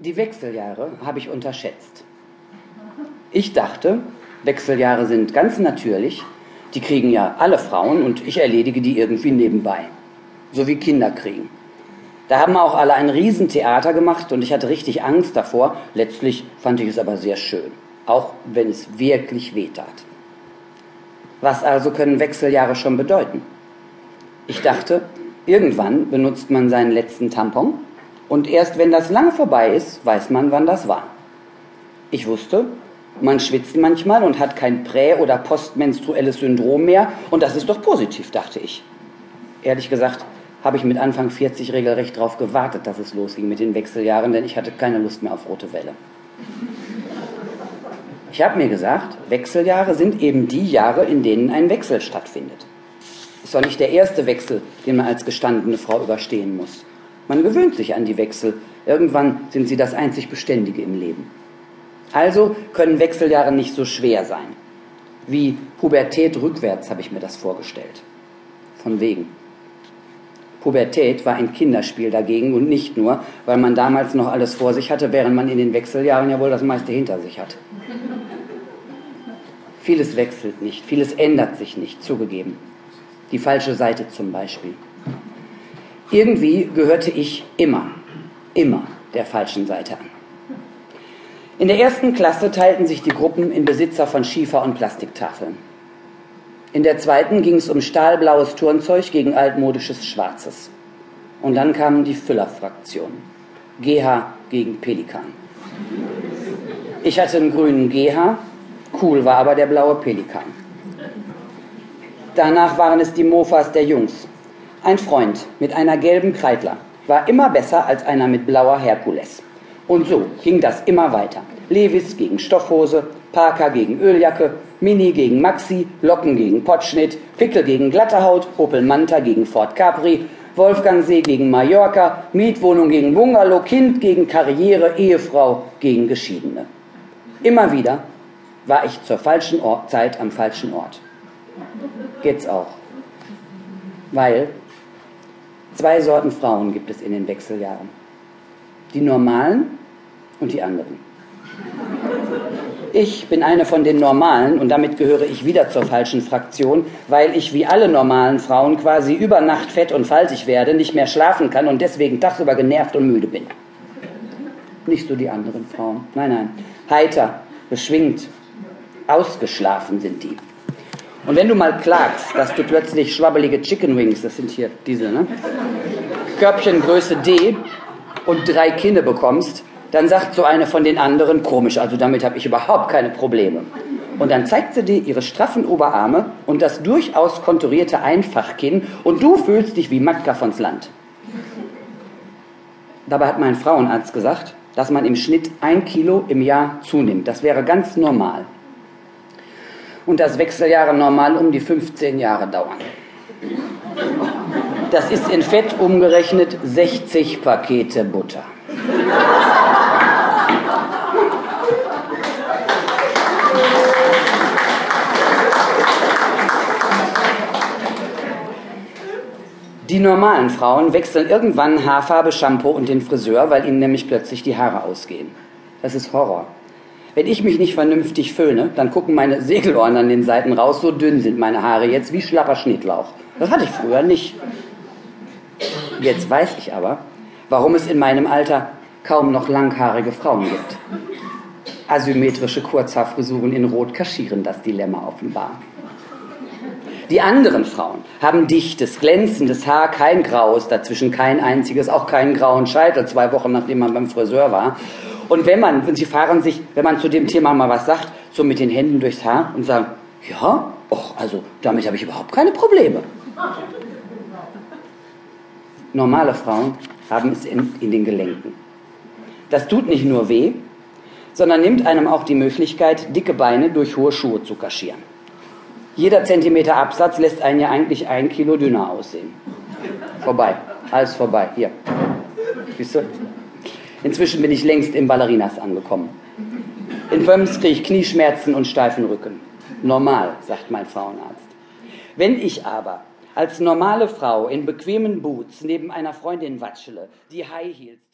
Die Wechseljahre habe ich unterschätzt. Ich dachte, Wechseljahre sind ganz natürlich, die kriegen ja alle Frauen und ich erledige die irgendwie nebenbei. So wie Kinder kriegen. Da haben auch alle ein Riesentheater gemacht und ich hatte richtig Angst davor. Letztlich fand ich es aber sehr schön, auch wenn es wirklich wehtat. Was also können Wechseljahre schon bedeuten? Ich dachte, irgendwann benutzt man seinen letzten Tampon und erst wenn das lange vorbei ist, weiß man, wann das war. Ich wusste, man schwitzt manchmal und hat kein prä- oder postmenstruelles Syndrom mehr und das ist doch positiv, dachte ich. Ehrlich gesagt habe ich mit Anfang 40 regelrecht darauf gewartet, dass es losging mit den Wechseljahren, denn ich hatte keine Lust mehr auf rote Welle. Ich habe mir gesagt, Wechseljahre sind eben die Jahre, in denen ein Wechsel stattfindet. Ist doch nicht der erste Wechsel, den man als gestandene Frau überstehen muss. Man gewöhnt sich an die Wechsel. Irgendwann sind sie das einzig Beständige im Leben. Also können Wechseljahre nicht so schwer sein. Wie Pubertät rückwärts habe ich mir das vorgestellt. Von wegen. Pubertät war ein Kinderspiel dagegen und nicht nur, weil man damals noch alles vor sich hatte, während man in den Wechseljahren ja wohl das meiste hinter sich hat. Vieles wechselt nicht, vieles ändert sich nicht, zugegeben. Die falsche Seite zum Beispiel. Irgendwie gehörte ich immer, immer der falschen Seite an. In der ersten Klasse teilten sich die Gruppen in Besitzer von Schiefer- und Plastiktafeln. In der zweiten ging es um stahlblaues Turnzeug gegen altmodisches Schwarzes. Und dann kamen die Füllerfraktionen. GH gegen Pelikan. Ich hatte einen grünen GH, cool war aber der blaue Pelikan. Danach waren es die Mofas der Jungs. Ein Freund mit einer gelben Kreidler war immer besser als einer mit blauer Herkules. Und so ging das immer weiter. Levis gegen Stoffhose, Parker gegen Öljacke, Mini gegen Maxi, Locken gegen Potschnitt, Pickel gegen glatte Haut, Opel Manta gegen Ford Capri, Wolfgangsee gegen Mallorca, Mietwohnung gegen Bungalow, Kind gegen Karriere, Ehefrau gegen Geschiedene. Immer wieder war ich zur falschen Ort, Zeit am falschen Ort. Geht's auch. Weil zwei Sorten Frauen gibt es in den Wechseljahren. Die normalen und die anderen. Ich bin eine von den Normalen und damit gehöre ich wieder zur falschen Fraktion, weil ich wie alle normalen Frauen quasi über Nacht fett und faltig werde, nicht mehr schlafen kann und deswegen tagsüber genervt und müde bin. Nicht so die anderen Frauen. Nein, nein. Heiter, beschwingt, ausgeschlafen sind die. Und wenn du mal klagst, dass du plötzlich schwabbelige Chicken Wings, das sind hier diese, ne? Körbchengröße D und drei Kinne bekommst, dann sagt so eine von den anderen, komisch, also damit habe ich überhaupt keine Probleme. Und dann zeigt sie dir ihre straffen Oberarme und das durchaus konturierte Einfachkinn und du fühlst dich wie Matka vons Land. Dabei hat mein Frauenarzt gesagt, dass man im Schnitt ein Kilo im Jahr zunimmt. Das wäre ganz normal. Und dass Wechseljahre normal um die 15 Jahre dauern. Das ist in Fett umgerechnet 60 Pakete Butter. Die normalen Frauen wechseln irgendwann Haarfarbe, Shampoo und den Friseur, weil ihnen nämlich plötzlich die Haare ausgehen. Das ist Horror. Wenn ich mich nicht vernünftig föhne, dann gucken meine Segelohren an den Seiten raus, so dünn sind meine Haare jetzt wie schlapper Schnittlauch. Das hatte ich früher nicht. Jetzt weiß ich aber, warum es in meinem Alter kaum noch langhaarige Frauen gibt. Asymmetrische Kurzhaarfrisuren in Rot kaschieren das Dilemma offenbar. Die anderen Frauen haben dichtes, glänzendes Haar, kein graues, dazwischen kein einziges, auch keinen grauen Scheitel, zwei Wochen nachdem man beim Friseur war. Und wenn man, und sie fahren sich, wenn man zu dem Thema mal was sagt, so mit den Händen durchs Haar und sagen, ja, och, also damit habe ich überhaupt keine Probleme. Normale Frauen haben es in, in den Gelenken. Das tut nicht nur weh, sondern nimmt einem auch die Möglichkeit, dicke Beine durch hohe Schuhe zu kaschieren. Jeder Zentimeter Absatz lässt einen ja eigentlich ein Kilo dünner aussehen. Vorbei, alles vorbei. Hier. Siehst du? Inzwischen bin ich längst im Ballerinas angekommen. In Wöms kriege ich Knieschmerzen und steifen Rücken. Normal, sagt mein Frauenarzt. Wenn ich aber als normale Frau in bequemen Boots neben einer Freundin watschele, die High Heels